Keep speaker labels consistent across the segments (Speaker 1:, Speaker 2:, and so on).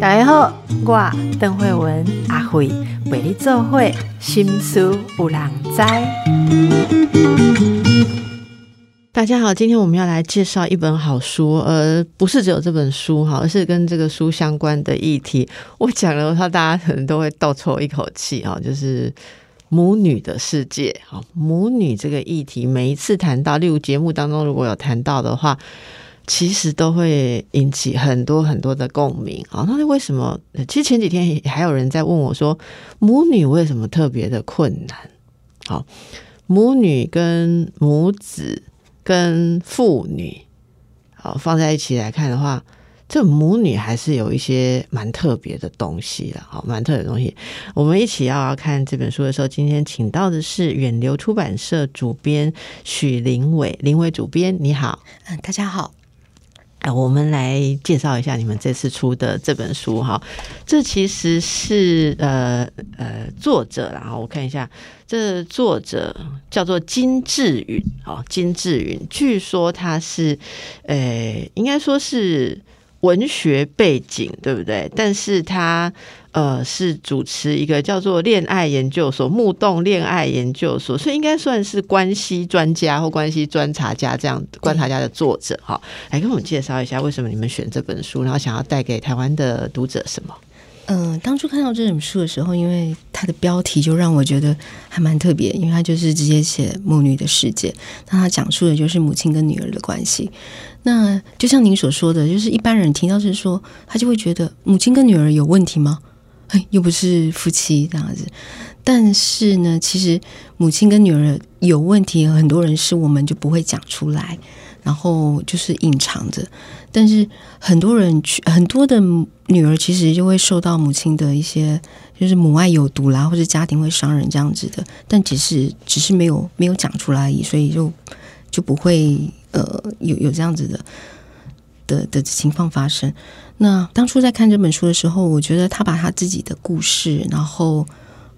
Speaker 1: 大家好，我邓慧文阿慧为你做会心思有人知。大家好，今天我们要来介绍一本好书，呃，不是只有这本书哈，而是跟这个书相关的议题。我讲了，话大家可能都会倒抽一口气哈，就是母女的世界，母女这个议题，每一次谈到，例如节目当中如果有谈到的话。其实都会引起很多很多的共鸣啊！那为什么？其实前几天还有人在问我说，母女为什么特别的困难？好，母女跟母子跟父女，好放在一起来看的话，这母女还是有一些蛮特别的东西的，好，蛮特别的东西。我们一起要看这本书的时候，今天请到的是远流出版社主编许林伟，林伟主编，你好，
Speaker 2: 嗯，大家好。
Speaker 1: 我们来介绍一下你们这次出的这本书哈，这其实是呃呃作者，然后我看一下，这作者叫做金志云，哦，金志云，据说他是呃应该说是文学背景，对不对？但是他。呃，是主持一个叫做恋爱研究所、木洞恋爱研究所，所以应该算是关系专家或关系观察家这样观察家的作者哈。来跟我们介绍一下，为什么你们选这本书，然后想要带给台湾的读者什么？
Speaker 2: 嗯，当初看到这本书的时候，因为它的标题就让我觉得还蛮特别，因为它就是直接写母女的世界，那它讲述的就是母亲跟女儿的关系。那就像您所说的，就是一般人听到是说，他就会觉得母亲跟女儿有问题吗？又不是夫妻这样子，但是呢，其实母亲跟女儿有问题，很多人是我们就不会讲出来，然后就是隐藏着。但是很多人去很多的女儿，其实就会受到母亲的一些，就是母爱有毒啦，或者家庭会伤人这样子的，但只是只是没有没有讲出来而已，所以就就不会呃有有这样子的的的情况发生。那当初在看这本书的时候，我觉得他把他自己的故事，然后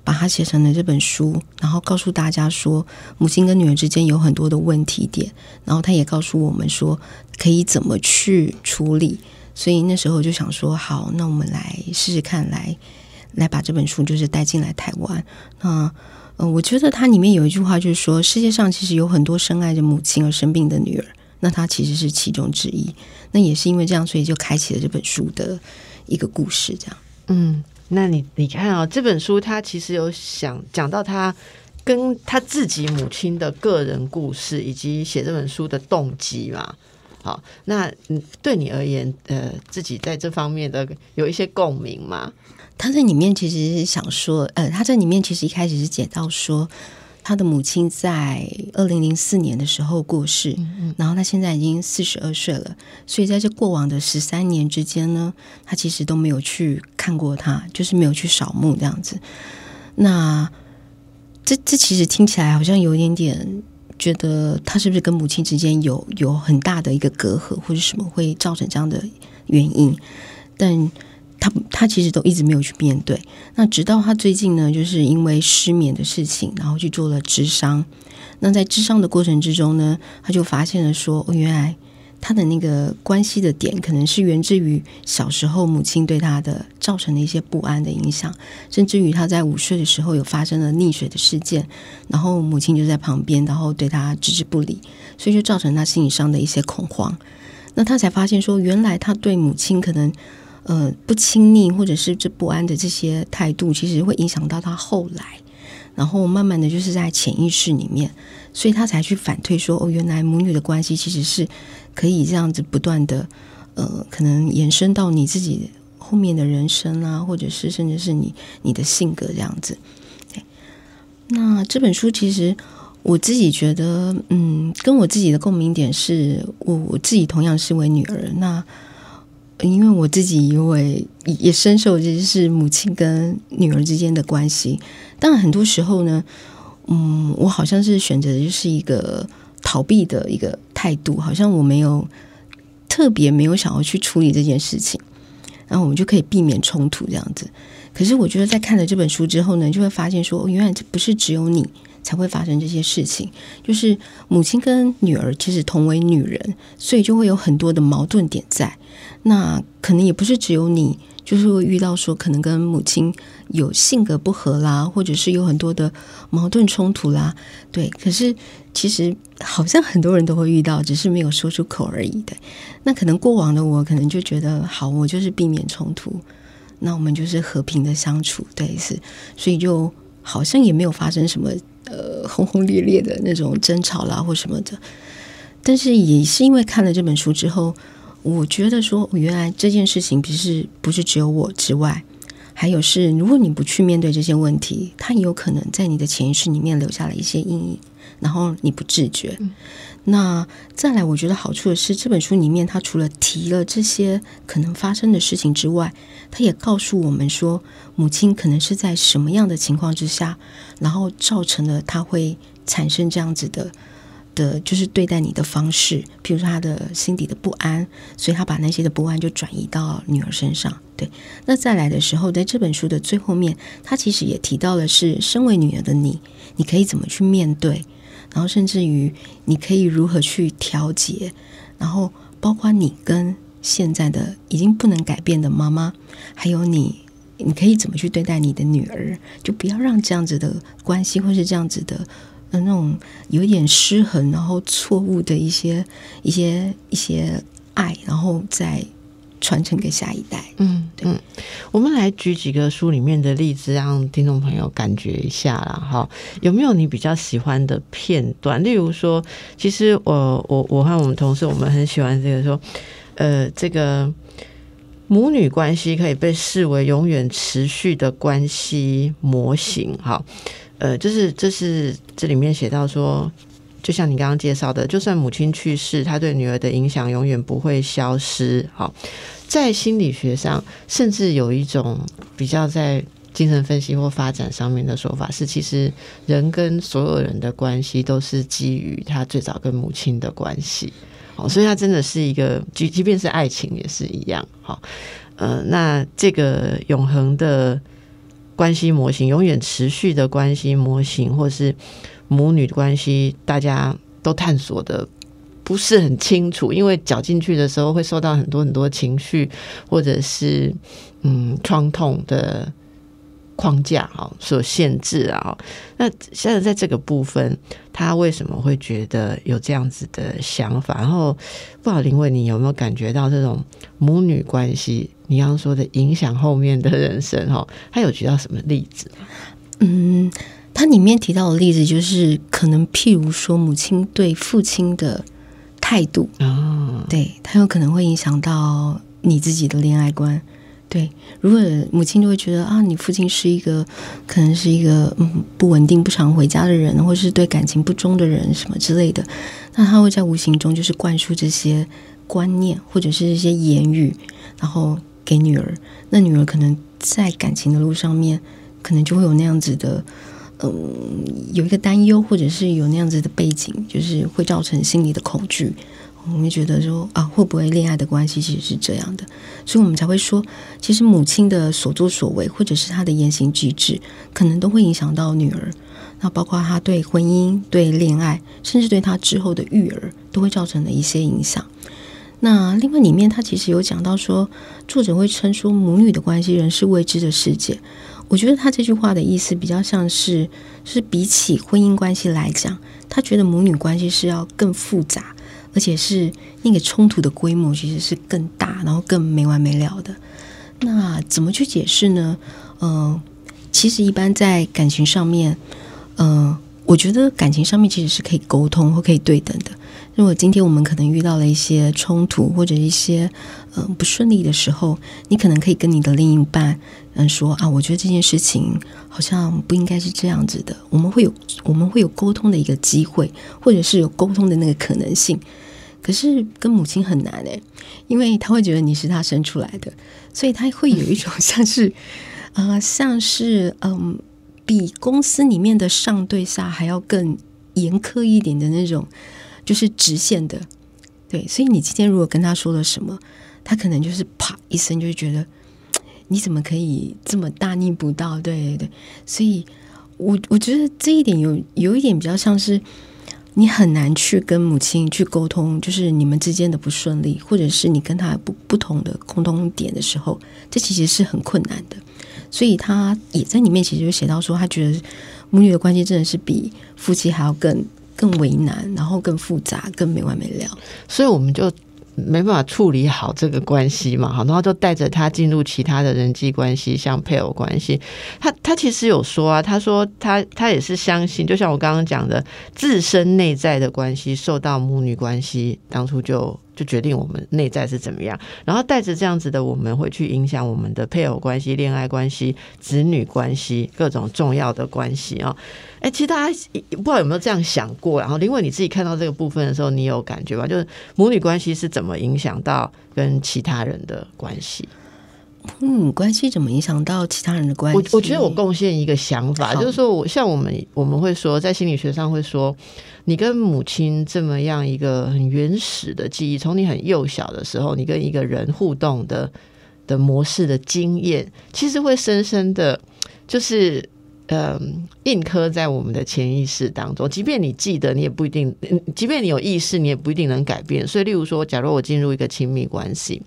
Speaker 2: 把它写成了这本书，然后告诉大家说，母亲跟女儿之间有很多的问题点，然后他也告诉我们说，可以怎么去处理。所以那时候就想说，好，那我们来试试看，来来把这本书就是带进来台湾。那嗯，我觉得它里面有一句话，就是说，世界上其实有很多深爱着母亲而生病的女儿。那他其实是其中之一，那也是因为这样，所以就开启了这本书的一个故事。这样，
Speaker 1: 嗯，那你你看啊，这本书他其实有想讲到他跟他自己母亲的个人故事，以及写这本书的动机嘛。好，那嗯，对你而言，呃，自己在这方面的有一些共鸣吗？
Speaker 2: 他在里面其实是想说，呃，他在里面其实一开始是解到说。他的母亲在二零零四年的时候过世，然后他现在已经四十二岁了，所以在这过往的十三年之间呢，他其实都没有去看过他，就是没有去扫墓这样子。那这这其实听起来好像有一点点觉得他是不是跟母亲之间有有很大的一个隔阂，或者什么会造成这样的原因？但他他其实都一直没有去面对，那直到他最近呢，就是因为失眠的事情，然后去做了智商。那在智商的过程之中呢，他就发现了说，哦，原来他的那个关系的点，可能是源自于小时候母亲对他的造成的一些不安的影响，甚至于他在五岁的时候有发生了溺水的事件，然后母亲就在旁边，然后对他置之不理，所以就造成他心理上的一些恐慌。那他才发现说，原来他对母亲可能。呃，不亲密或者是这不安的这些态度，其实会影响到他后来，然后慢慢的就是在潜意识里面，所以他才去反推说，哦，原来母女的关系其实是可以这样子不断的，呃，可能延伸到你自己后面的人生啊，或者是甚至是你你的性格这样子。那这本书其实我自己觉得，嗯，跟我自己的共鸣点是我我自己同样是为女儿，那。因为我自己因为也深受，就是母亲跟女儿之间的关系。当然，很多时候呢，嗯，我好像是选择的就是一个逃避的一个态度，好像我没有特别没有想要去处理这件事情，然后我们就可以避免冲突这样子。可是，我觉得在看了这本书之后呢，就会发现说，原来这不是只有你才会发生这些事情。就是母亲跟女儿其实同为女人，所以就会有很多的矛盾点在。那可能也不是只有你，就是会遇到说可能跟母亲有性格不合啦，或者是有很多的矛盾冲突啦。对，可是其实好像很多人都会遇到，只是没有说出口而已的。那可能过往的我可能就觉得，好，我就是避免冲突。那我们就是和平的相处，对，是，所以就好像也没有发生什么轰轰烈烈的那种争吵啦或什么的。但是也是因为看了这本书之后，我觉得说，原来这件事情不是不是只有我之外，还有是，如果你不去面对这些问题，它有可能在你的潜意识里面留下了一些阴影，然后你不自觉。那再来，我觉得好处的是，这本书里面它除了提了这些可能发生的事情之外，它也告诉我们说，母亲可能是在什么样的情况之下，然后造成了他会产生这样子的的，就是对待你的方式，比如说他的心底的不安，所以他把那些的不安就转移到女儿身上。对，那再来的时候，在这本书的最后面，他其实也提到了是身为女儿的你，你可以怎么去面对。然后，甚至于你可以如何去调节，然后包括你跟现在的已经不能改变的妈妈，还有你，你可以怎么去对待你的女儿？就不要让这样子的关系，或是这样子的呃那种有一点失衡，然后错误的一些一些一些爱，然后再。传承给下一代。
Speaker 1: 嗯嗯，我们来举几个书里面的例子，让听众朋友感觉一下啦。哈，有没有你比较喜欢的片段？例如说，其实我我我和我们同事，我们很喜欢这个说，呃，这个母女关系可以被视为永远持续的关系模型。哈，呃，就是这是这里面写到说。就像你刚刚介绍的，就算母亲去世，他对女儿的影响永远不会消失。好，在心理学上，甚至有一种比较在精神分析或发展上面的说法是，其实人跟所有人的关系都是基于他最早跟母亲的关系。好，所以他真的是一个，即即便是爱情也是一样。好，呃，那这个永恒的关系模型，永远持续的关系模型，或是。母女关系，大家都探索的不是很清楚，因为搅进去的时候会受到很多很多情绪，或者是嗯创痛的框架哈所限制啊。那现在在这个部分，他为什么会觉得有这样子的想法？然后，不好林伟，你有没有感觉到这种母女关系？你刚刚说的影响后面的人生哈，他有举到什么例子
Speaker 2: 嗯。他里面提到的例子，就是可能譬如说，母亲对父亲的态度啊，对他有可能会影响到你自己的恋爱观。对，如果母亲就会觉得啊，你父亲是一个可能是一个嗯不稳定、不常回家的人，或是对感情不忠的人，什么之类的，那他会在无形中就是灌输这些观念，或者是一些言语，然后给女儿。那女儿可能在感情的路上面，可能就会有那样子的。嗯，有一个担忧，或者是有那样子的背景，就是会造成心理的恐惧。我们觉得说啊，会不会恋爱的关系其实是这样的？所以我们才会说，其实母亲的所作所为，或者是她的言行举止，可能都会影响到女儿。那包括她对婚姻、对恋爱，甚至对她之后的育儿，都会造成的一些影响。那另外里面，他其实有讲到说，作者会称说，母女的关系仍是未知的世界。我觉得他这句话的意思比较像是，是比起婚姻关系来讲，他觉得母女关系是要更复杂，而且是那个冲突的规模其实是更大，然后更没完没了的。那怎么去解释呢？嗯，其实一般在感情上面，嗯，我觉得感情上面其实是可以沟通或可以对等的。如果今天我们可能遇到了一些冲突或者一些嗯不顺利的时候，你可能可以跟你的另一半嗯说啊，我觉得这件事情好像不应该是这样子的。我们会有我们会有沟通的一个机会，或者是有沟通的那个可能性。可是跟母亲很难诶，因为他会觉得你是他生出来的，所以他会有一种 像是啊，像是嗯，比公司里面的上对下还要更严苛一点的那种。就是直线的，对，所以你今天如果跟他说了什么，他可能就是啪一声，就觉得你怎么可以这么大逆不道？对对对，所以我我觉得这一点有有一点比较像是你很难去跟母亲去沟通，就是你们之间的不顺利，或者是你跟他不不同的共同点的时候，这其实是很困难的。所以他也在里面其实就写到说，他觉得母女的关系真的是比夫妻还要更更为难，然后更复杂，更没完没了。
Speaker 1: 所以我们就。没办法处理好这个关系嘛，好，然后就带着他进入其他的人际关系，像配偶关系。他他其实有说啊，他说他他也是相信，就像我刚刚讲的，自身内在的关系受到母女关系当初就。就决定我们内在是怎么样，然后带着这样子的，我们会去影响我们的配偶关系、恋爱关系、子女关系各种重要的关系啊！哎，其实大家不知道有没有这样想过？然后，因为你自己看到这个部分的时候，你有感觉吧？就是母女关系是怎么影响到跟其他人的关系？
Speaker 2: 嗯，关系怎么影响到其他人的关系？
Speaker 1: 我我觉得我贡献一个想法，就是说我像我们我们会说，在心理学上会说，你跟母亲这么样一个很原始的记忆，从你很幼小的时候，你跟一个人互动的的模式的经验，其实会深深的，就是。嗯，印刻在我们的潜意识当中。即便你记得，你也不一定；即便你有意识，你也不一定能改变。所以，例如说，假如我进入一个亲密关系，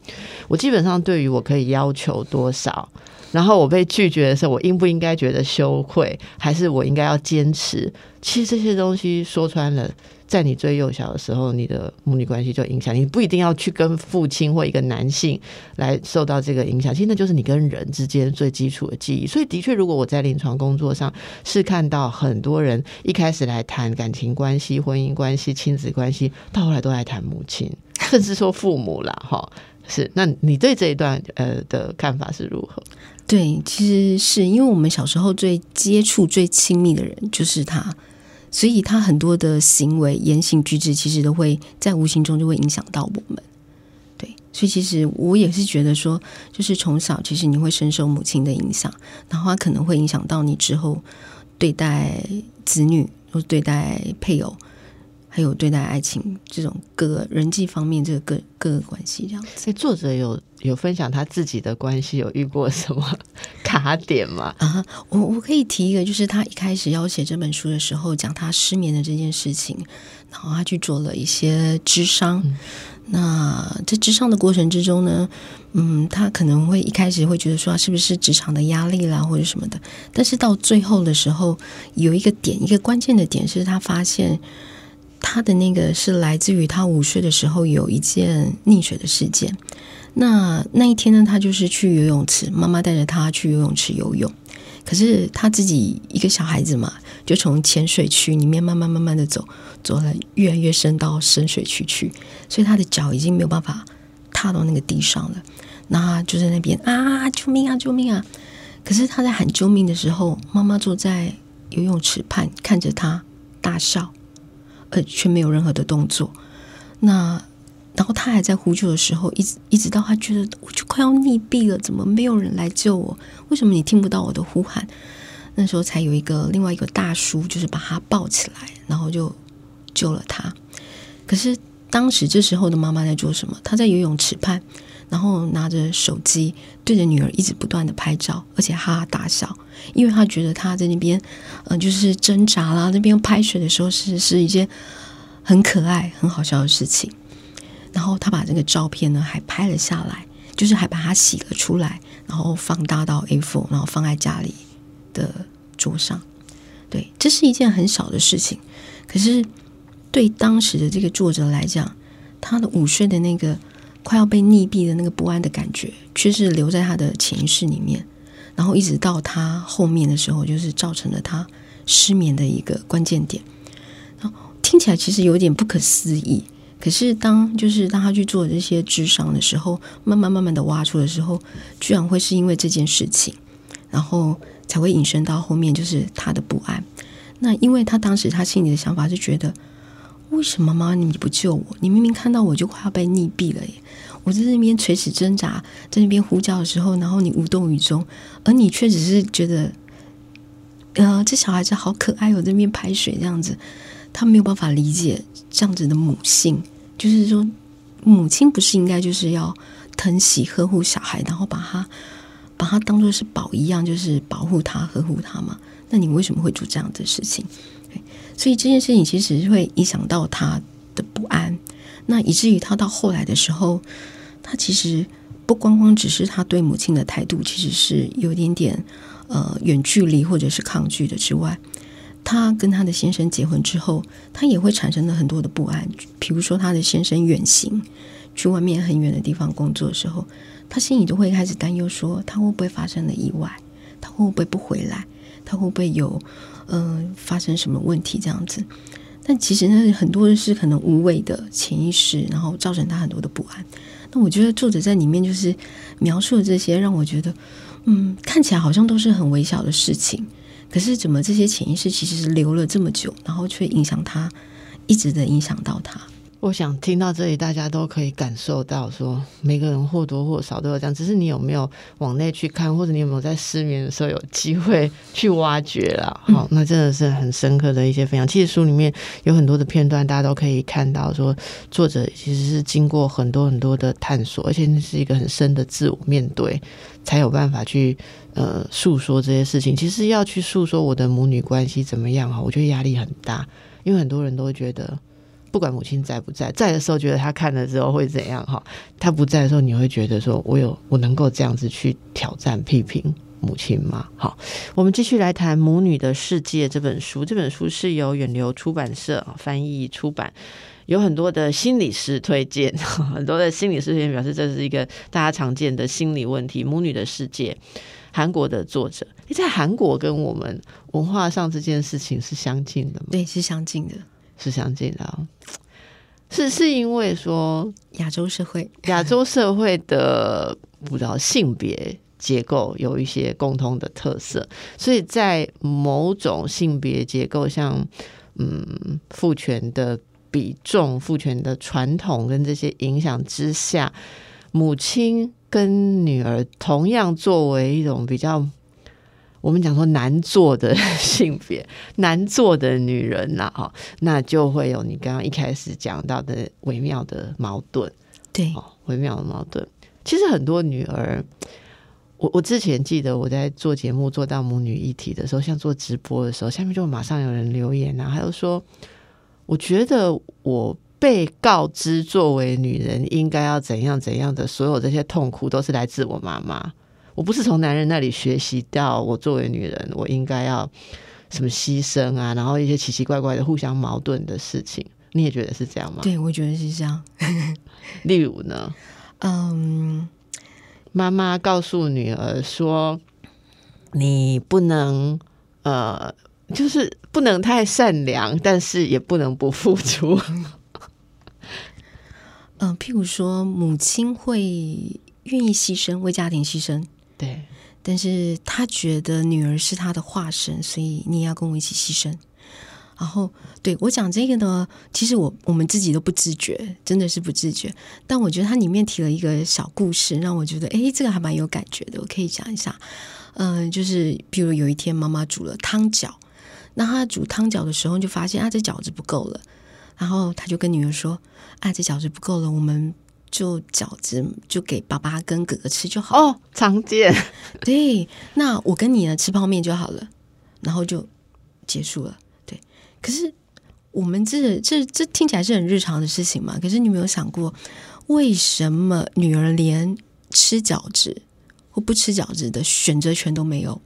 Speaker 1: 我基本上对于我可以要求多少。然后我被拒绝的时候，我应不应该觉得羞愧，还是我应该要坚持？其实这些东西说穿了，在你最幼小的时候，你的母女关系就影响你，不一定要去跟父亲或一个男性来受到这个影响。其实那就是你跟人之间最基础的记忆。所以，的确，如果我在临床工作上是看到很多人一开始来谈感情关系、婚姻关系、亲子关系，到后来都来谈母亲，甚至说父母啦，哈。是，那你对这一段呃的看法是如何？
Speaker 2: 对，其实是因为我们小时候最接触、最亲密的人就是他，所以他很多的行为、言行举止，其实都会在无形中就会影响到我们。对，所以其实我也是觉得说，就是从小其实你会深受母亲的影响，然后他可能会影响到你之后对待子女或对待配偶。还有对待爱情这种各个人际方面，这个各各个关系这样。
Speaker 1: 所以作者有有分享他自己的关系，有遇过什么卡点吗？
Speaker 2: 啊，我我可以提一个，就是他一开始要写这本书的时候，讲他失眠的这件事情，然后他去做了一些智商。那在智商的过程之中呢，嗯，他可能会一开始会觉得说，是不是职场的压力啦，或者什么的。但是到最后的时候，有一个点，一个关键的点是他发现。他的那个是来自于他午睡的时候有一件溺水的事件。那那一天呢，他就是去游泳池，妈妈带着他去游泳池游泳。可是他自己一个小孩子嘛，就从浅水区里面慢慢慢慢的走，走了越来越深到深水区去，所以他的脚已经没有办法踏到那个地上了。那就在那边啊，救命啊，救命啊！可是他在喊救命的时候，妈妈坐在游泳池畔看着他大笑。呃，却没有任何的动作。那，然后他还在呼救的时候，一直一直到他觉得我就快要溺毙了，怎么没有人来救我？为什么你听不到我的呼喊？那时候才有一个另外一个大叔，就是把他抱起来，然后就救了他。可是当时这时候的妈妈在做什么？她在游泳池畔。然后拿着手机对着女儿一直不断的拍照，而且哈哈大笑，因为他觉得他在那边，嗯，就是挣扎啦，那边拍水的时候是是一件很可爱、很好笑的事情。然后他把这个照片呢还拍了下来，就是还把它洗了出来，然后放大到 A4，然后放在家里的桌上。对，这是一件很小的事情，可是对当时的这个作者来讲，他的午睡的那个。快要被溺毙的那个不安的感觉，却是留在他的潜意识里面，然后一直到他后面的时候，就是造成了他失眠的一个关键点。然后听起来其实有点不可思议，可是当就是当他去做这些智商的时候，慢慢慢慢的挖出的时候，居然会是因为这件事情，然后才会引申到后面就是他的不安。那因为他当时他心里的想法是觉得。为什么妈你不救我？你明明看到我就快要被溺毙了耶！我在那边垂死挣扎，在那边呼叫的时候，然后你无动于衷，而你却只是觉得，呃，这小孩子好可爱，我在那边排水这样子，他没有办法理解这样子的母性，就是说，母亲不是应该就是要疼惜呵护小孩，然后把他把他当做是宝一样，就是保护他呵护他吗？那你为什么会做这样的事情？所以这件事情其实会影响到他的不安，那以至于他到后来的时候，他其实不光光只是他对母亲的态度其实是有点点呃远距离或者是抗拒的之外，他跟他的先生结婚之后，他也会产生了很多的不安，比如说他的先生远行去外面很远的地方工作的时候，他心里就会开始担忧说他会不会发生了意外，他会不会不回来，他会不会有。嗯，发生什么问题这样子？但其实呢，很多是可能无谓的潜意识，然后造成他很多的不安。那我觉得作者在里面就是描述的这些，让我觉得，嗯，看起来好像都是很微小的事情，可是怎么这些潜意识其实是留了这么久，然后却影响他，一直的影响到他。
Speaker 1: 我想听到这里，大家都可以感受到，说每个人或多或少都有这样，只是你有没有往内去看，或者你有没有在失眠的时候有机会去挖掘了？好，那真的是很深刻的一些分享。其实书里面有很多的片段，大家都可以看到，说作者其实是经过很多很多的探索，而且那是一个很深的自我面对，才有办法去呃诉说这些事情。其实要去诉说我的母女关系怎么样哈，我觉得压力很大，因为很多人都会觉得。不管母亲在不在，在的时候觉得他看了之后会怎样哈？他不在的时候，你会觉得说我有我能够这样子去挑战批评母亲吗？好，我们继续来谈《母女的世界》这本书。这本书是由远流出版社翻译出版，有很多的心理师推荐，很多的心理师也表示这是一个大家常见的心理问题。《母女的世界》，韩国的作者，你在韩国跟我们文化上这件事情是相近的吗？
Speaker 2: 对，是相近的。
Speaker 1: 是相近的，是是因为说
Speaker 2: 亚洲社会，
Speaker 1: 亚洲社会的不知道性别结构有一些共通的特色，所以在某种性别结构，像嗯父权的比重、父权的传统跟这些影响之下，母亲跟女儿同样作为一种比较。我们讲说难做的性别，难做的女人呐，哈，那就会有你刚刚一开始讲到的微妙的矛盾，
Speaker 2: 对，
Speaker 1: 微妙的矛盾。其实很多女儿，我我之前记得我在做节目做到母女一体的时候，像做直播的时候，下面就马上有人留言啊，还有说，我觉得我被告知作为女人应该要怎样怎样的，所有这些痛苦都是来自我妈妈。我不是从男人那里学习到，我作为女人，我应该要什么牺牲啊，然后一些奇奇怪怪的、互相矛盾的事情，你也觉得是这样吗？
Speaker 2: 对，我觉得是这样。
Speaker 1: 例如呢，嗯，妈妈告诉女儿说：“你不能，呃，就是不能太善良，但是也不能不付出。”
Speaker 2: 嗯，譬如说，母亲会愿意牺牲，为家庭牺牲。
Speaker 1: 对，
Speaker 2: 但是他觉得女儿是他的化身，所以你也要跟我一起牺牲。然后，对我讲这个呢，其实我我们自己都不自觉，真的是不自觉。但我觉得它里面提了一个小故事，让我觉得，哎，这个还蛮有感觉的。我可以讲一下，嗯，就是比如有一天妈妈煮了汤饺，那她煮汤饺的时候就发现啊，这饺子不够了，然后他就跟女儿说，啊，这饺子不够了，我们。就饺子就给爸爸跟哥哥吃就好
Speaker 1: 哦，常见。
Speaker 2: 对，那我跟你呢吃泡面就好了，然后就结束了。对，可是我们这这这听起来是很日常的事情嘛？可是你没有想过，为什么女儿连吃饺子或不吃饺子的选择权都没有？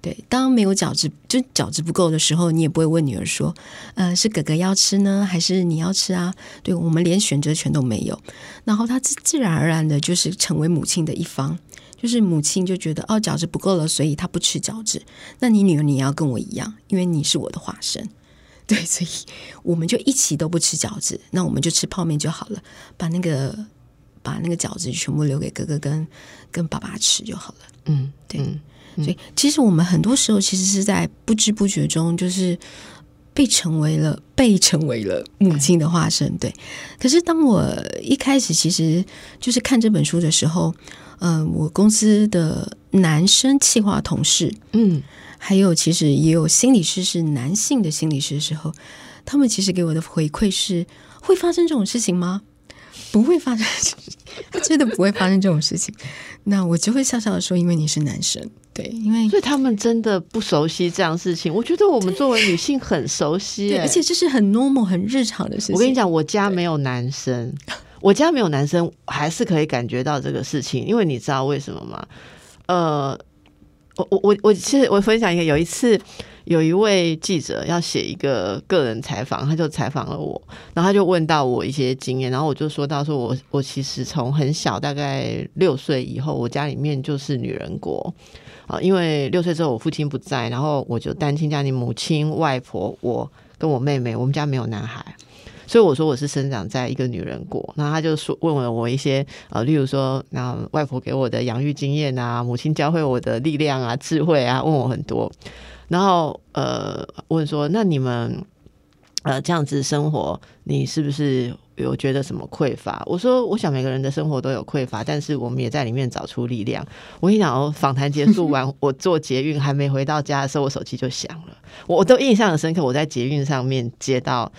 Speaker 2: 对，当没有饺子，就饺子不够的时候，你也不会问女儿说：“呃，是哥哥要吃呢，还是你要吃啊？”对我们连选择权都没有，然后他自自然而然的就是成为母亲的一方，就是母亲就觉得哦，饺子不够了，所以他不吃饺子。那你女儿你要跟我一样，因为你是我的化身，对，所以我们就一起都不吃饺子，那我们就吃泡面就好了，把那个把那个饺子全部留给哥哥跟跟爸爸吃就好了。嗯，对。所以，其实我们很多时候其实是在不知不觉中，就是被成为了被成为了母亲的化身。对，可是当我一开始其实就是看这本书的时候，嗯，我公司的男生企划同事，嗯，还有其实也有心理师是男性的心理师的时候，他们其实给我的回馈是：会发生这种事情吗？不会发生，真的不会发生这种事情。那我就会笑笑的说：“因为你是男生。”对，因为
Speaker 1: 所以他们真的不熟悉这样事情。我觉得我们作为女性很熟悉，
Speaker 2: 对，而且这是很 normal、很日常的事情。
Speaker 1: 我跟你讲，我家没有男生，我家没有男生，还是可以感觉到这个事情，因为你知道为什么吗？呃，我我我我其实我分享一个，有一次有一位记者要写一个个人采访，他就采访了我，然后他就问到我一些经验，然后我就说到说我我其实从很小，大概六岁以后，我家里面就是女人国。啊，因为六岁之后我父亲不在，然后我就单亲家庭，母亲、外婆，我跟我妹妹，我们家没有男孩，所以我说我是生长在一个女人国。那他就说问了我一些呃，例如说，那外婆给我的养育经验啊，母亲教会我的力量啊、智慧啊，问我很多。然后呃，问说那你们呃这样子生活，你是不是？有觉得什么匮乏？我说，我想每个人的生活都有匮乏，但是我们也在里面找出力量。我跟你讲，访谈结束完，我坐捷运还没回到家的时候，我手机就响了。我都印象很深刻。我在捷运上面接到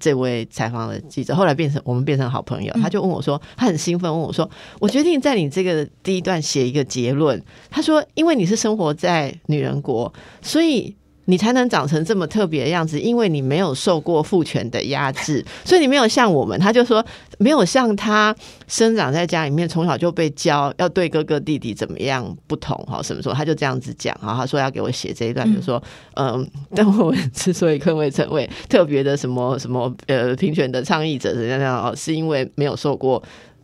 Speaker 1: 这位采访的记者，后来变成我们变成好朋友。他就问我说，他很兴奋问我说，我决定在你这个第一段写一个结论。他说，因为你是生活在女人国，所以。你才能长成这么特别的样子，因为你没有受过父权的压制，所以你没有像我们。他就说，没有像他生长在家里面，从小就被教要对哥哥弟弟怎么样不同哈，什么时候他就这样子讲哈。他说要给我写这一段，就说嗯，但我之所以可会成为特别的什么什么呃平权的倡议者，怎样怎样哦，是因为没有受过。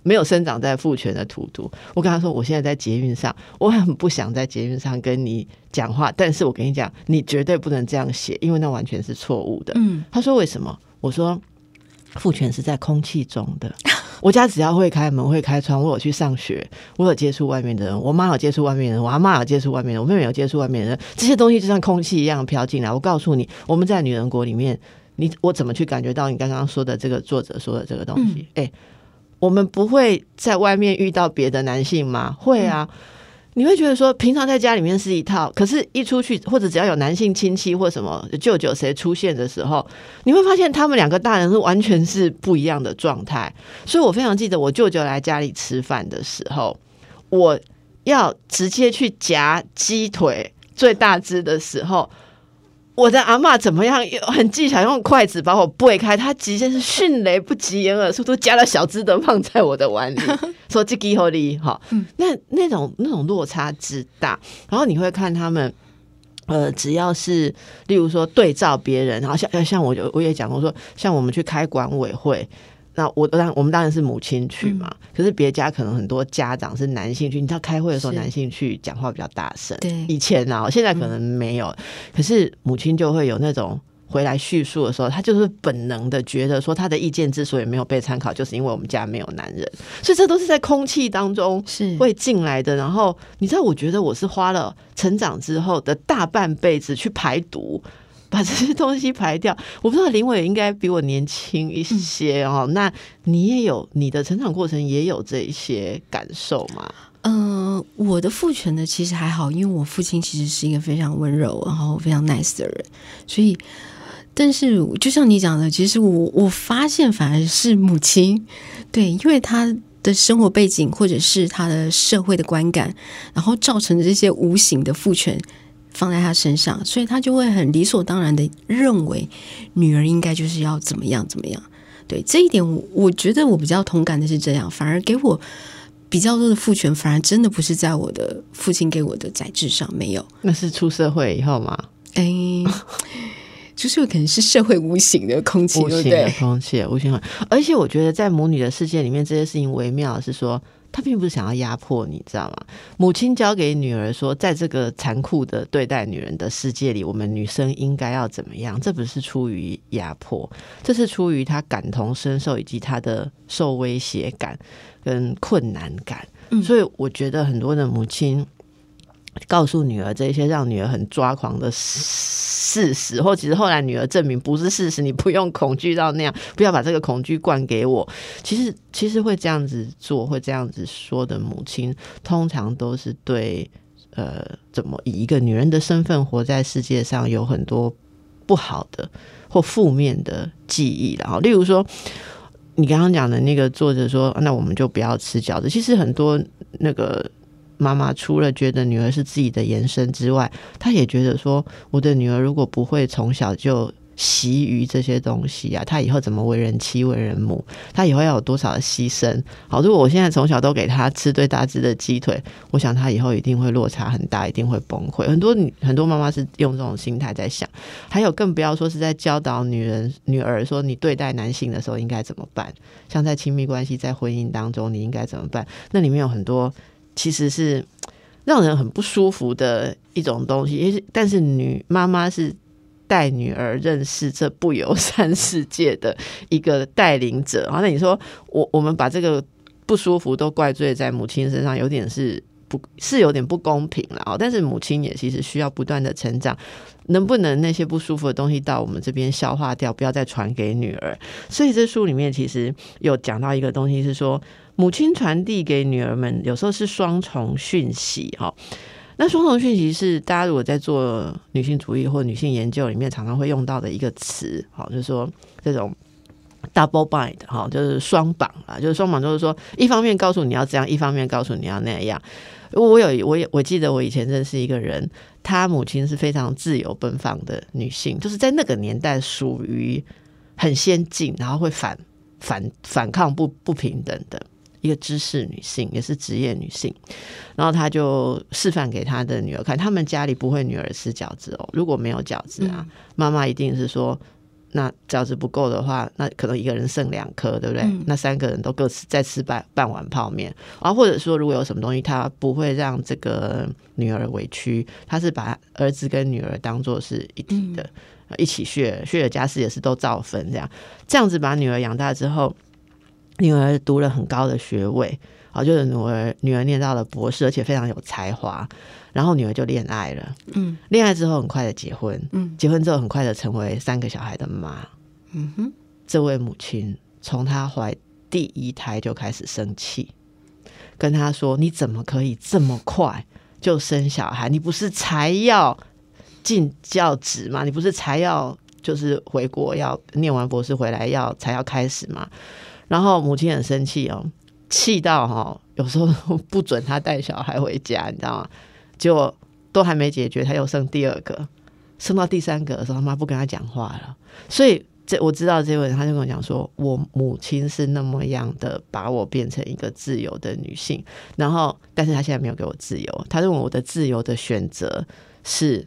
Speaker 1: 没有生长在父权的土土，我跟他说，我现在在捷运上，我很不想在捷运上跟你讲话，但是我跟你讲，你绝对不能这样写，因为那完全是错误的。嗯，他说为什么？我说父权是在空气中的，我家只要会开门会开窗，我有去上学，我有接触外面的人，我妈有接触外面人，我阿妈有接触外面人，我妹妹有接触外面人，这些东西就像空气一样飘进来。我告诉你，我们在女人国里面，你我怎么去感觉到你刚刚说的这个作者说的这个东西？哎。我们不会在外面遇到别的男性吗？会啊，你会觉得说平常在家里面是一套，可是一出去或者只要有男性亲戚或什么舅舅谁出现的时候，你会发现他们两个大人是完全是不一样的状态。所以我非常记得我舅舅来家里吃饭的时候，我要直接去夹鸡腿最大只的时候。我的阿妈怎么样？很技巧，用筷子把我掰开。他直接是迅雷不及掩耳，速度加了小只的放在我的碗里，说这给好哩哈。那那种那种落差之大，然后你会看他们，呃，只要是例如说对照别人，然后像像我我也讲过说，像我们去开管委会。那我当我们当然是母亲去嘛，可是别家可能很多家长是男性去，你知道开会的时候男性去讲话比较大声，
Speaker 2: 对，
Speaker 1: 以前啊，现在可能没有，可是母亲就会有那种回来叙述的时候，他就是本能的觉得说他的意见之所以没有被参考，就是因为我们家没有男人，所以这都是在空气当中
Speaker 2: 是。
Speaker 1: 会进来的。然后你知道，我觉得我是花了成长之后的大半辈子去排毒。把这些东西排掉，我不知道林伟应该比我年轻一些哦。那你也有你的成长过程，也有这一些感受吗？
Speaker 2: 嗯，我的父权呢，其实还好，因为我父亲其实是一个非常温柔，然后非常 nice 的人。所以，但是就像你讲的，其实我我发现反而是母亲，对，因为他的生活背景或者是他的社会的观感，然后造成的这些无形的父权。放在他身上，所以他就会很理所当然的认为女儿应该就是要怎么样怎么样。对这一点，我我觉得我比较同感的是这样，反而给我比较多的父权，反而真的不是在我的父亲给我的载质上没有。
Speaker 1: 那是出社会以后吗？
Speaker 2: 哎，就是有可能是社会无形的空气，
Speaker 1: 无形的空气，无形的。而且我觉得在母女的世界里面，这些事情微妙是说。他并不是想要压迫你，知道吗？母亲教给女儿说，在这个残酷的对待女人的世界里，我们女生应该要怎么样？这不是出于压迫，这是出于她感同身受以及她的受威胁感跟困难感。所以，我觉得很多的母亲。告诉女儿这些让女儿很抓狂的事实，或其实后来女儿证明不是事实，你不用恐惧到那样，不要把这个恐惧灌给我。其实，其实会这样子做，会这样子说的母亲，通常都是对呃，怎么以一个女人的身份活在世界上，有很多不好的或负面的记忆然后，例如说，你刚刚讲的那个作者说，那我们就不要吃饺子。其实很多那个。妈妈除了觉得女儿是自己的延伸之外，她也觉得说，我的女儿如果不会从小就。习于这些东西啊，她以后怎么为人妻、为人母？她以后要有多少的牺牲？好，如果我现在从小都给她吃对大只的鸡腿，我想她以后一定会落差很大，一定会崩溃。很多女很多妈妈是用这种心态在想，还有更不要说是在教导女人女儿说，你对待男性的时候应该怎么办？像在亲密关系、在婚姻当中，你应该怎么办？那里面有很多其实是让人很不舒服的一种东西，因为但是女妈妈是。带女儿认识这不友善世界的一个带领者啊，那你说我我们把这个不舒服都怪罪在母亲身上，有点是不是有点不公平了啊？但是母亲也其实需要不断的成长，能不能那些不舒服的东西到我们这边消化掉，不要再传给女儿？所以这书里面其实有讲到一个东西，是说母亲传递给女儿们有时候是双重讯息哈。那双重讯息是大家如果在做女性主义或女性研究里面常常会用到的一个词，好，就是说这种 double bind，哈，就是双绑啊，就是双绑，就是说一方面告诉你要这样，一方面告诉你要那样。我有，我也我记得我以前认识一个人，他母亲是非常自由奔放的女性，就是在那个年代属于很先进，然后会反反反抗不不平等的。一个知识女性，也是职业女性，然后她就示范给她的女儿看，他们家里不会女儿吃饺子哦，如果没有饺子啊，妈妈一定是说，那饺子不够的话，那可能一个人剩两颗，对不对？那三个人都各吃再吃半半碗泡面，然后或者说如果有什么东西，她不会让这个女儿委屈，她是把儿子跟女儿当做是一体的，一起血血的家事也是都照分这样，这样子把女儿养大之后。女儿读了很高的学位，好，就是女儿女儿念到了博士，而且非常有才华。然后女儿就恋爱了，嗯，恋爱之后很快的结婚，嗯，结婚之后很快的成为三个小孩的妈，嗯哼。这位母亲从她怀第一胎就开始生气，跟她说：“你怎么可以这么快就生小孩？你不是才要进教职吗？你不是才要就是回国要念完博士回来要才要开始吗？”然后母亲很生气哦，气到哈，有时候不准他带小孩回家，你知道吗？结果都还没解决，他又生第二个，生到第三个的时候，他妈不跟他讲话了。所以这我知道这位人，他就跟我讲说，我母亲是那么样的把我变成一个自由的女性，然后但是他现在没有给我自由，他认为我的自由的选择是。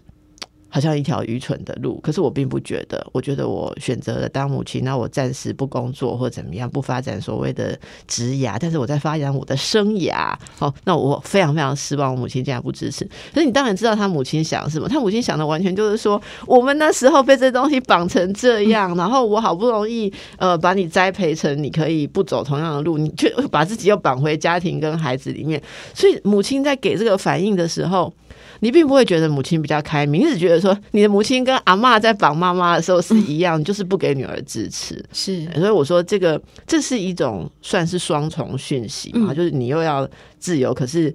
Speaker 1: 好像一条愚蠢的路，可是我并不觉得。我觉得我选择了当母亲，那我暂时不工作或怎么样，不发展所谓的职涯，但是我在发展我的生涯。好，那我非常非常失望，我母亲竟然不支持。可是你当然知道他母亲想什么，他母亲想的完全就是说，我们那时候被这东西绑成这样，然后我好不容易呃把你栽培成你可以不走同样的路，你却把自己又绑回家庭跟孩子里面。所以母亲在给这个反应的时候。你并不会觉得母亲比较开明，你只觉得说你的母亲跟阿妈在绑妈妈的时候是一样，就是不给女儿支持。
Speaker 2: 是，
Speaker 1: 所以我说这个这是一种算是双重讯息嘛，就是你又要自由，可是。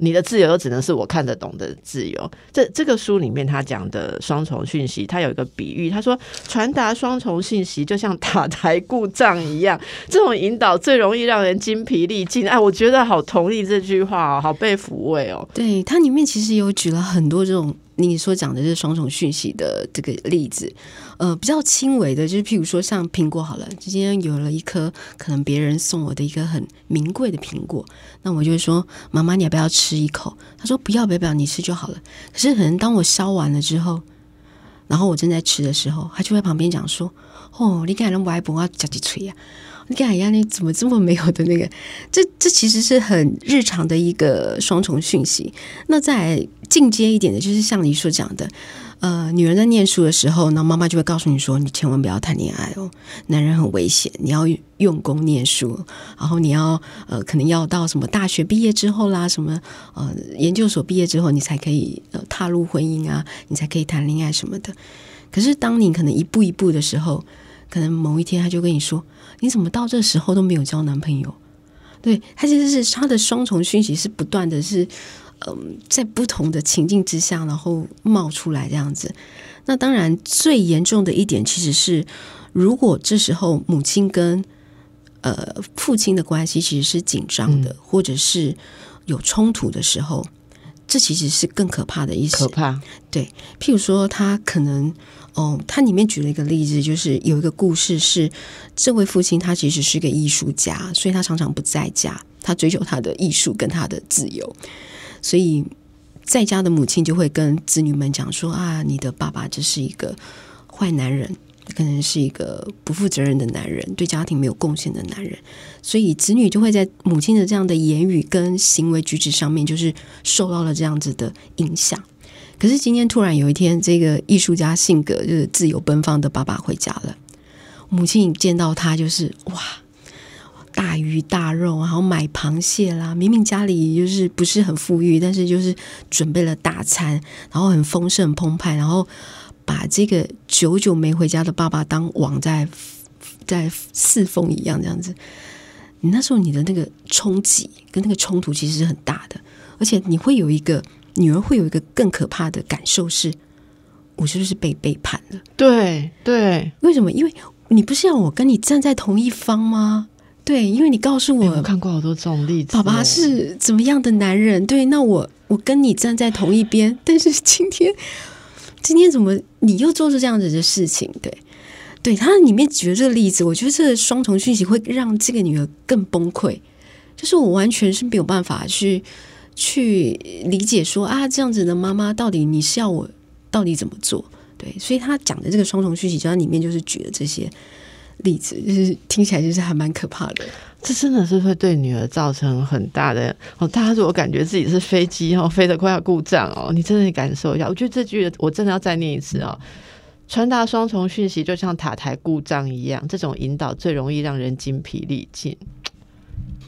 Speaker 1: 你的自由只能是我看得懂的自由。这这个书里面他讲的双重讯息，他有一个比喻，他说传达双重信息就像打台故障一样，这种引导最容易让人精疲力尽。哎，我觉得好同意这句话哦，好被抚慰哦。
Speaker 2: 对，它里面其实有举了很多这种。你所讲的是双重讯息的这个例子，呃，比较轻微的，就是譬如说像苹果好了，今天有了一颗可能别人送我的一个很名贵的苹果，那我就会说妈妈，你要不要吃一口？他说不要，不要，你吃就好了。可是可能当我削完了之后，然后我正在吃的时候，他就在旁边讲说：“哦，你看人外婆啊，叫几吹呀？你看呀，你怎么这么没有的那个？这这其实是很日常的一个双重讯息。那在。进阶一点的，就是像你所讲的，呃，女人在念书的时候，那妈妈就会告诉你说，你千万不要谈恋爱哦，男人很危险，你要用功念书，然后你要呃，可能要到什么大学毕业之后啦，什么呃研究所毕业之后，你才可以呃踏入婚姻啊，你才可以谈恋爱什么的。可是当你可能一步一步的时候，可能某一天他就跟你说，你怎么到这时候都没有交男朋友？对他其实是他的双重讯息是不断的是。嗯，在不同的情境之下，然后冒出来这样子。那当然，最严重的一点其实是，如果这时候母亲跟呃父亲的关系其实是紧张的，或者是有冲突的时候，这其实是更可怕的一
Speaker 1: 可怕。
Speaker 2: 对，譬如说，他可能哦，他里面举了一个例子，就是有一个故事是，这位父亲他其实是个艺术家，所以他常常不在家，他追求他的艺术跟他的自由，所以在家的母亲就会跟子女们讲说啊，你的爸爸这是一个坏男人。可能是一个不负责任的男人，对家庭没有贡献的男人，所以子女就会在母亲的这样的言语跟行为举止上面，就是受到了这样子的影响。可是今天突然有一天，这个艺术家性格就是自由奔放的爸爸回家了，母亲见到他就是哇，大鱼大肉，然后买螃蟹啦，明明家里就是不是很富裕，但是就是准备了大餐，然后很丰盛澎湃，然后。把这个久久没回家的爸爸当王在在侍奉一样，这样子。你那时候你的那个冲击跟那个冲突其实是很大的，而且你会有一个女儿会有一个更可怕的感受是：我是不是被背叛了？
Speaker 1: 对对，
Speaker 2: 为什么？因为你不是要我跟你站在同一方吗？对，因为你告诉我，
Speaker 1: 看过好多这种例子，
Speaker 2: 爸爸是怎么样的男人？对，那我我跟你站在同一边，但是今天。今天怎么你又做出这样子的事情？对，对他里面举的这个例子，我觉得这个双重讯息会让这个女儿更崩溃。就是我完全是没有办法去去理解说啊，这样子的妈妈到底你是要我到底怎么做？对，所以他讲的这个双重讯息，就在里面就是举了这些例子，就是听起来就是还蛮可怕的。
Speaker 1: 这真的是会对女儿造成很大的哦。大家如果感觉自己是飞机哦，飞得快要故障哦，你真的感受一下。我觉得这句我真的要再念一次哦。传达双重讯息就像塔台故障一样，这种引导最容易让人精疲力尽。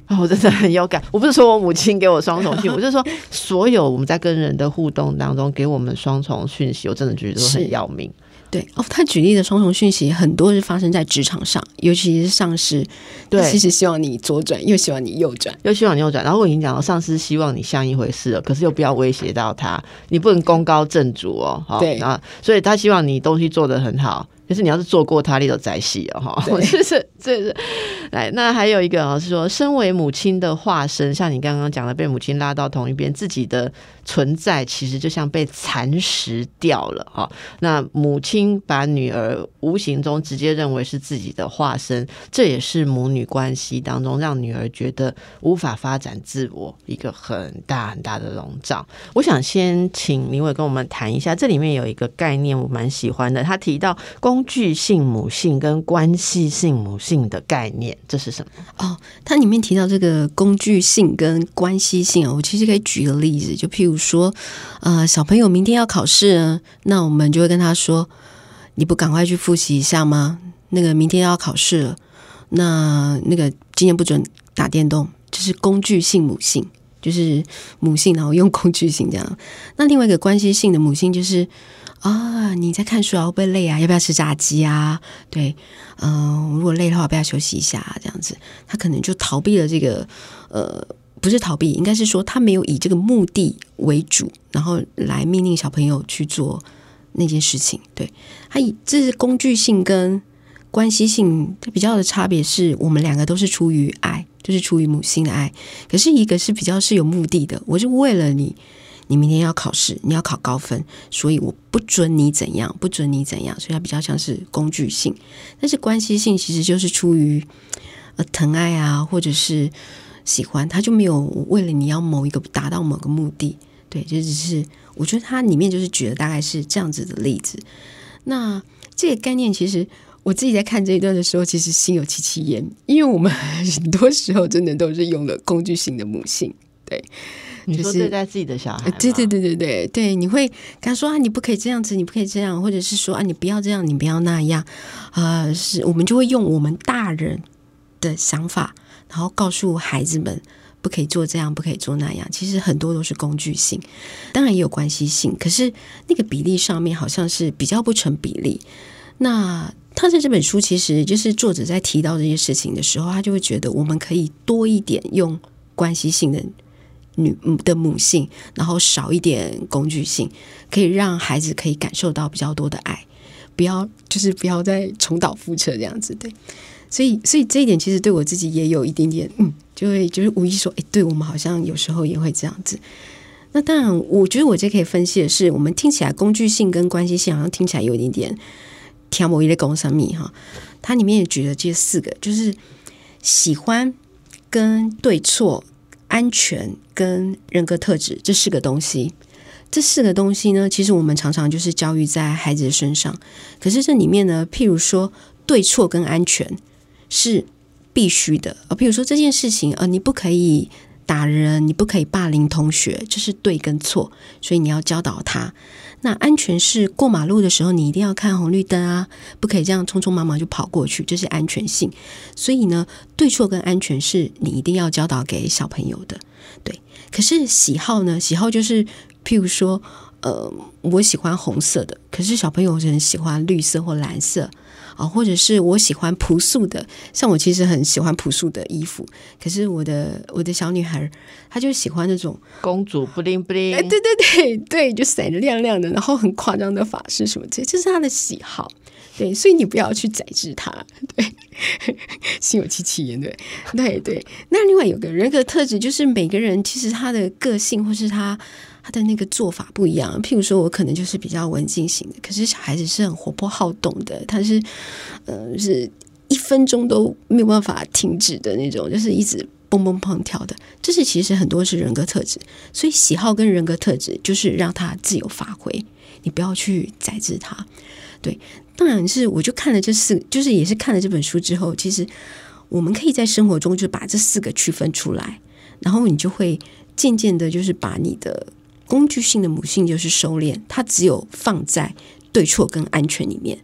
Speaker 1: 啊，我真的很有感。我不是说我母亲给我双重讯，我是说所有我们在跟人的互动当中给我们双重讯息，我真的觉得都很要命。
Speaker 2: 对哦，他举例的双重讯息很多是发生在职场上，尤其是上司，
Speaker 1: 对，
Speaker 2: 其实希望你左转，又希望你右转，
Speaker 1: 又希望你右转。然后我已经讲了，上司希望你像一回事了，可是又不要威胁到他，你不能功高震主哦。
Speaker 2: 对
Speaker 1: 啊，所以他希望你东西做得很好。可是你要是做过他，你都在戏哦哈。
Speaker 2: 我
Speaker 1: 就 是，这是来。那还有一个啊，是说，身为母亲的化身，像你刚刚讲的，被母亲拉到同一边，自己的存在其实就像被蚕食掉了哈。那母亲把女儿无形中直接认为是自己的化身，这也是母女关系当中让女儿觉得无法发展自我一个很大很大的笼罩。我想先请林伟跟我们谈一下，这里面有一个概念我蛮喜欢的，他提到公。工具性母性跟关系性母性的概念，这是什么？
Speaker 2: 哦，它里面提到这个工具性跟关系性啊，我其实可以举个例子，就譬如说，呃，小朋友明天要考试，那我们就会跟他说：“你不赶快去复习一下吗？那个明天要考试了，那那个今天不准打电动，就是工具性母性，就是母性，然后用工具性这样。那另外一个关系性的母性就是。”啊，你在看书啊？会不会累啊？要不要吃炸鸡啊？对，嗯，如果累的话，不要休息一下，这样子，他可能就逃避了这个，呃，不是逃避，应该是说他没有以这个目的为主，然后来命令小朋友去做那件事情。对他以这是工具性跟关系性比较的差别，是我们两个都是出于爱，就是出于母性的爱，可是一个是比较是有目的的，我是为了你。你明天要考试，你要考高分，所以我不准你怎样，不准你怎样，所以它比较像是工具性。但是关系性其实就是出于呃疼爱啊，或者是喜欢，他就没有为了你要某一个达到某个目的，对，就只是我觉得它里面就是举的大概是这样子的例子。那这个概念其实我自己在看这一段的时候，其实心有戚戚焉，因为我们很多时候真的都是用了工具性的母性，对。
Speaker 1: 你说对待自己的小孩，
Speaker 2: 对对对对对对，你会跟他说啊，你不可以这样子，你不可以这样，或者是说啊，你不要这样，你不要那样，啊，是我们就会用我们大人的想法，然后告诉孩子们不可以做这样，不可以做那样。其实很多都是工具性，当然也有关系性，可是那个比例上面好像是比较不成比例。那他在这本书，其实就是作者在提到这些事情的时候，他就会觉得我们可以多一点用关系性的。女的母性，然后少一点工具性，可以让孩子可以感受到比较多的爱，不要就是不要再重蹈覆辙这样子，对。所以，所以这一点其实对我自己也有一点点，嗯，就会就是无意说，哎，对我们好像有时候也会这样子。那当然，我觉得我这可以分析的是，我们听起来工具性跟关系性好像听起来有一点点挑某一类公生密哈。它里面也举了这四个，就是喜欢、跟对错、安全跟人格特质这四个东西。这四个东西呢，其实我们常常就是教育在孩子的身上。可是这里面呢，譬如说对错跟安全是必须的啊。譬如说这件事情，呃，你不可以。打人，你不可以霸凌同学，这是对跟错，所以你要教导他。那安全是过马路的时候，你一定要看红绿灯啊，不可以这样匆匆忙忙就跑过去，这是安全性。所以呢，对错跟安全是你一定要教导给小朋友的。对，可是喜好呢？喜好就是，譬如说，呃，我喜欢红色的，可是小朋友很喜欢绿色或蓝色。啊，或者是我喜欢朴素的，像我其实很喜欢朴素的衣服，可是我的我的小女孩她就喜欢那种
Speaker 1: 公主不灵不灵，
Speaker 2: 哎，对对对 对，就闪着亮亮的，然后很夸张的发饰什么这，这是她的喜好，对，所以你不要去宰制她，对，心有戚戚焉，对，对对。那另外有个人格特质，就是每个人其实他的个性或是他。他的那个做法不一样，譬如说，我可能就是比较文静型的，可是小孩子是很活泼好动的，他是，呃，是一分钟都没有办法停止的那种，就是一直蹦蹦蹦跳的。这是其实很多是人格特质，所以喜好跟人格特质就是让他自由发挥，你不要去宰制他。对，当然是我就看了这四，就是也是看了这本书之后，其实我们可以在生活中就把这四个区分出来，然后你就会渐渐的，就是把你的。工具性的母性就是收敛，它只有放在对错跟安全里面。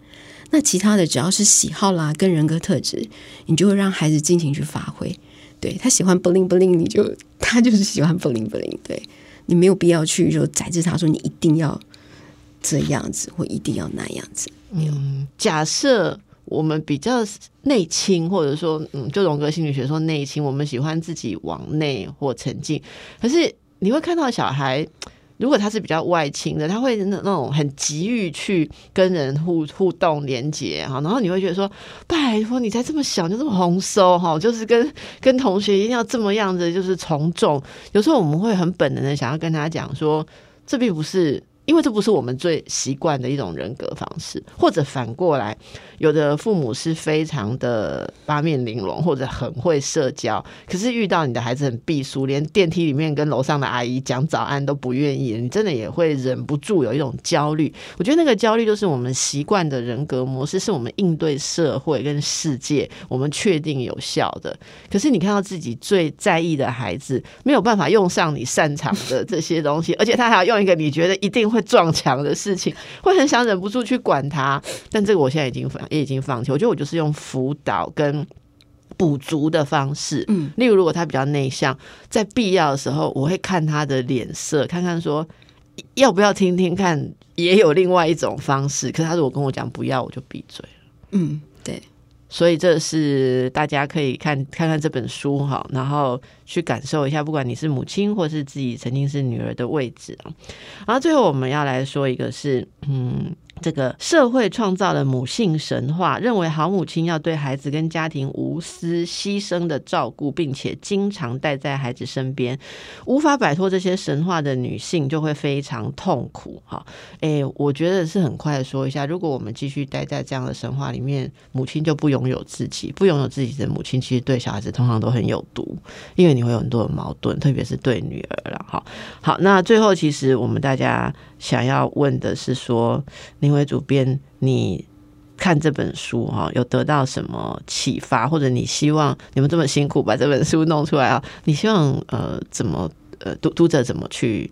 Speaker 2: 那其他的只要是喜好啦，跟人格特质，你就会让孩子尽情去发挥。对他喜欢 bling bling，你就 他就是喜欢 bling bling。对你没有必要去就宰制他，说你一定要这样子或一定要那样子。
Speaker 1: 嗯，假设我们比较内倾，或者说，嗯，就荣格心理学说内倾，我们喜欢自己往内或沉浸，可是你会看到小孩。如果他是比较外倾的，他会那那种很急于去跟人互互动连接哈，然后你会觉得说，拜托你才这么小就这么红收哈，就是跟跟同学一定要这么样子，就是从众。有时候我们会很本能的想要跟他讲说，这并不是。因为这不是我们最习惯的一种人格方式，或者反过来，有的父母是非常的八面玲珑，或者很会社交，可是遇到你的孩子很避俗，连电梯里面跟楼上的阿姨讲早安都不愿意，你真的也会忍不住有一种焦虑。我觉得那个焦虑就是我们习惯的人格模式，是我们应对社会跟世界我们确定有效的。可是你看到自己最在意的孩子没有办法用上你擅长的这些东西，而且他还要用一个你觉得一定会。撞墙的事情，会很想忍不住去管他，但这个我现在已经放，也已经放弃。我觉得我就是用辅导跟补足的方式，嗯，例如如果他比较内向，在必要的时候，我会看他的脸色，看看说要不要听听看，也有另外一种方式。可是他如果跟我讲不要，我就闭嘴了。
Speaker 2: 嗯，对。
Speaker 1: 所以这是大家可以看看看这本书哈，然后去感受一下，不管你是母亲或是自己曾经是女儿的位置啊。然后最后我们要来说一个是，嗯。这个社会创造的母性神话，认为好母亲要对孩子跟家庭无私牺牲的照顾，并且经常待在孩子身边，无法摆脱这些神话的女性就会非常痛苦。哈，哎，我觉得是很快的说一下，如果我们继续待在这样的神话里面，母亲就不拥有自己，不拥有自己的母亲，其实对小孩子通常都很有毒，因为你会有很多的矛盾，特别是对女儿了。哈，好，那最后其实我们大家。想要问的是说，林伟主编，你看这本书哈，有得到什么启发？或者你希望你们这么辛苦把这本书弄出来啊？你希望呃怎么呃读读者怎么去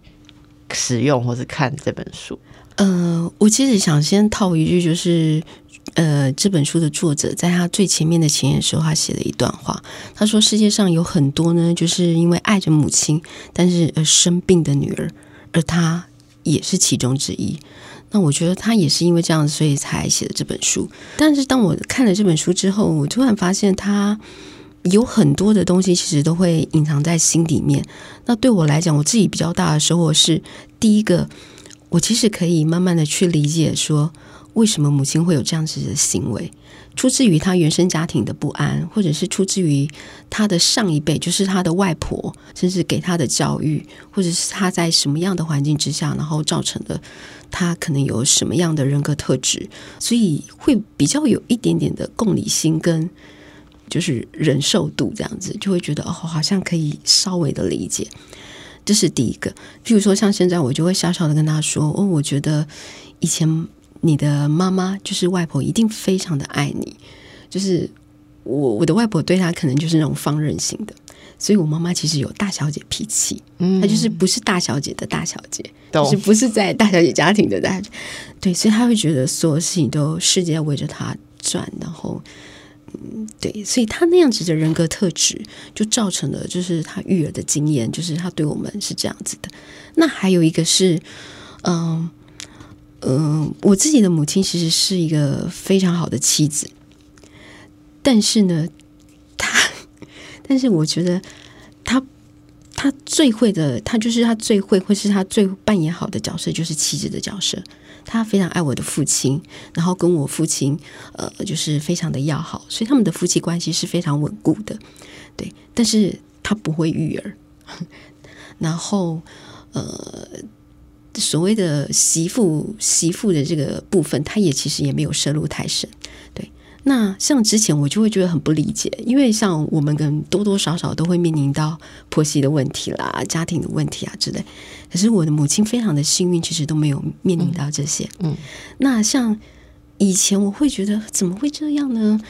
Speaker 1: 使用或是看这本书？
Speaker 2: 呃，我其实想先套一句，就是呃，这本书的作者在他最前面的前言时候，他写了一段话，他说世界上有很多呢，就是因为爱着母亲，但是呃生病的女儿，而他。也是其中之一。那我觉得他也是因为这样，所以才写的这本书。但是当我看了这本书之后，我突然发现他有很多的东西其实都会隐藏在心里面。那对我来讲，我自己比较大的收获是：第一个，我其实可以慢慢的去理解，说为什么母亲会有这样子的行为？出自于他原生家庭的不安，或者是出自于他的上一辈，就是他的外婆，甚至给他的教育，或者是他在什么样的环境之下，然后造成的他可能有什么样的人格特质，所以会比较有一点点的共理心跟就是忍受度，这样子就会觉得哦，好像可以稍微的理解。这是第一个。譬如说，像现在我就会小小的跟他说：“哦，我觉得以前。”你的妈妈就是外婆，一定非常的爱你。就是我我的外婆对她可能就是那种放任型的，所以我妈妈其实有大小姐脾气，嗯，她就是不是大小姐的大小姐，就是不是在大小姐家庭的大小姐，对，所以她会觉得所有事情都世界围着她转，然后，嗯，对，所以她那样子的人格特质就造成了，就是她育儿的经验，就是她对我们是这样子的。那还有一个是，嗯。嗯，我自己的母亲其实是一个非常好的妻子，但是呢，她，但是我觉得她，她最会的，她就是她最会，或是她最扮演好的角色，就是妻子的角色。她非常爱我的父亲，然后跟我父亲，呃，就是非常的要好，所以他们的夫妻关系是非常稳固的。对，但是她不会育儿，然后，呃。所谓的媳妇媳妇的这个部分，他也其实也没有涉入太深。对，那像之前我就会觉得很不理解，因为像我们跟多多少少都会面临到婆媳的问题啦、家庭的问题啊之类。可是我的母亲非常的幸运，其实都没有面临到这些。嗯，那像以前我会觉得怎么会这样呢？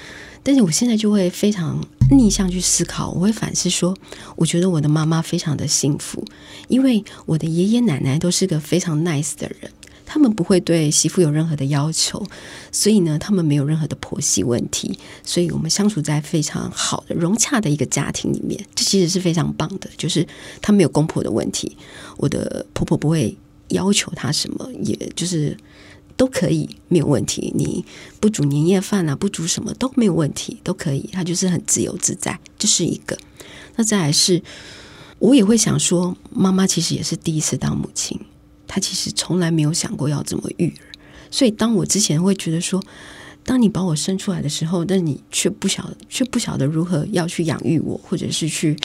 Speaker 2: 但是我现在就会非常逆向去思考，我会反思说，我觉得我的妈妈非常的幸福，因为我的爷爷奶奶都是个非常 nice 的人，他们不会对媳妇有任何的要求，所以呢，他们没有任何的婆媳问题，所以我们相处在非常好的融洽的一个家庭里面，这其实是非常棒的，就是他没有公婆的问题，我的婆婆不会要求他什么，也就是。都可以没有问题，你不煮年夜饭啊，不煮什么都没有问题，都可以。他就是很自由自在，这是一个。那再来是，我也会想说，妈妈其实也是第一次当母亲，她其实从来没有想过要怎么育儿。所以，当我之前会觉得说，当你把我生出来的时候，但你却不晓却不晓得如何要去养育我，或者是去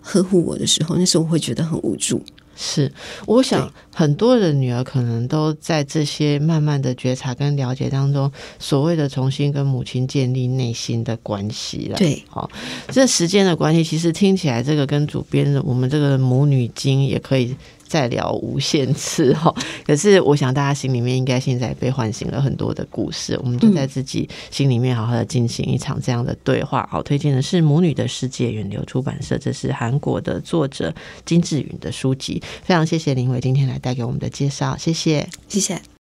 Speaker 2: 呵护我的时候，那时候我会觉得很无助。
Speaker 1: 是，我想很多的女儿可能都在这些慢慢的觉察跟了解当中，所谓的重新跟母亲建立内心的关系了。
Speaker 2: 对，
Speaker 1: 好，这时间的关系，其实听起来这个跟主编的我们这个母女经也可以。再聊无限次哈，可是我想大家心里面应该现在被唤醒了很多的故事，我们就在自己心里面好好的进行一场这样的对话。好，推荐的是《母女的世界》，远流出版社，这是韩国的作者金志云的书籍。非常谢谢林伟今天来带给我们的介绍，谢谢，
Speaker 2: 谢谢。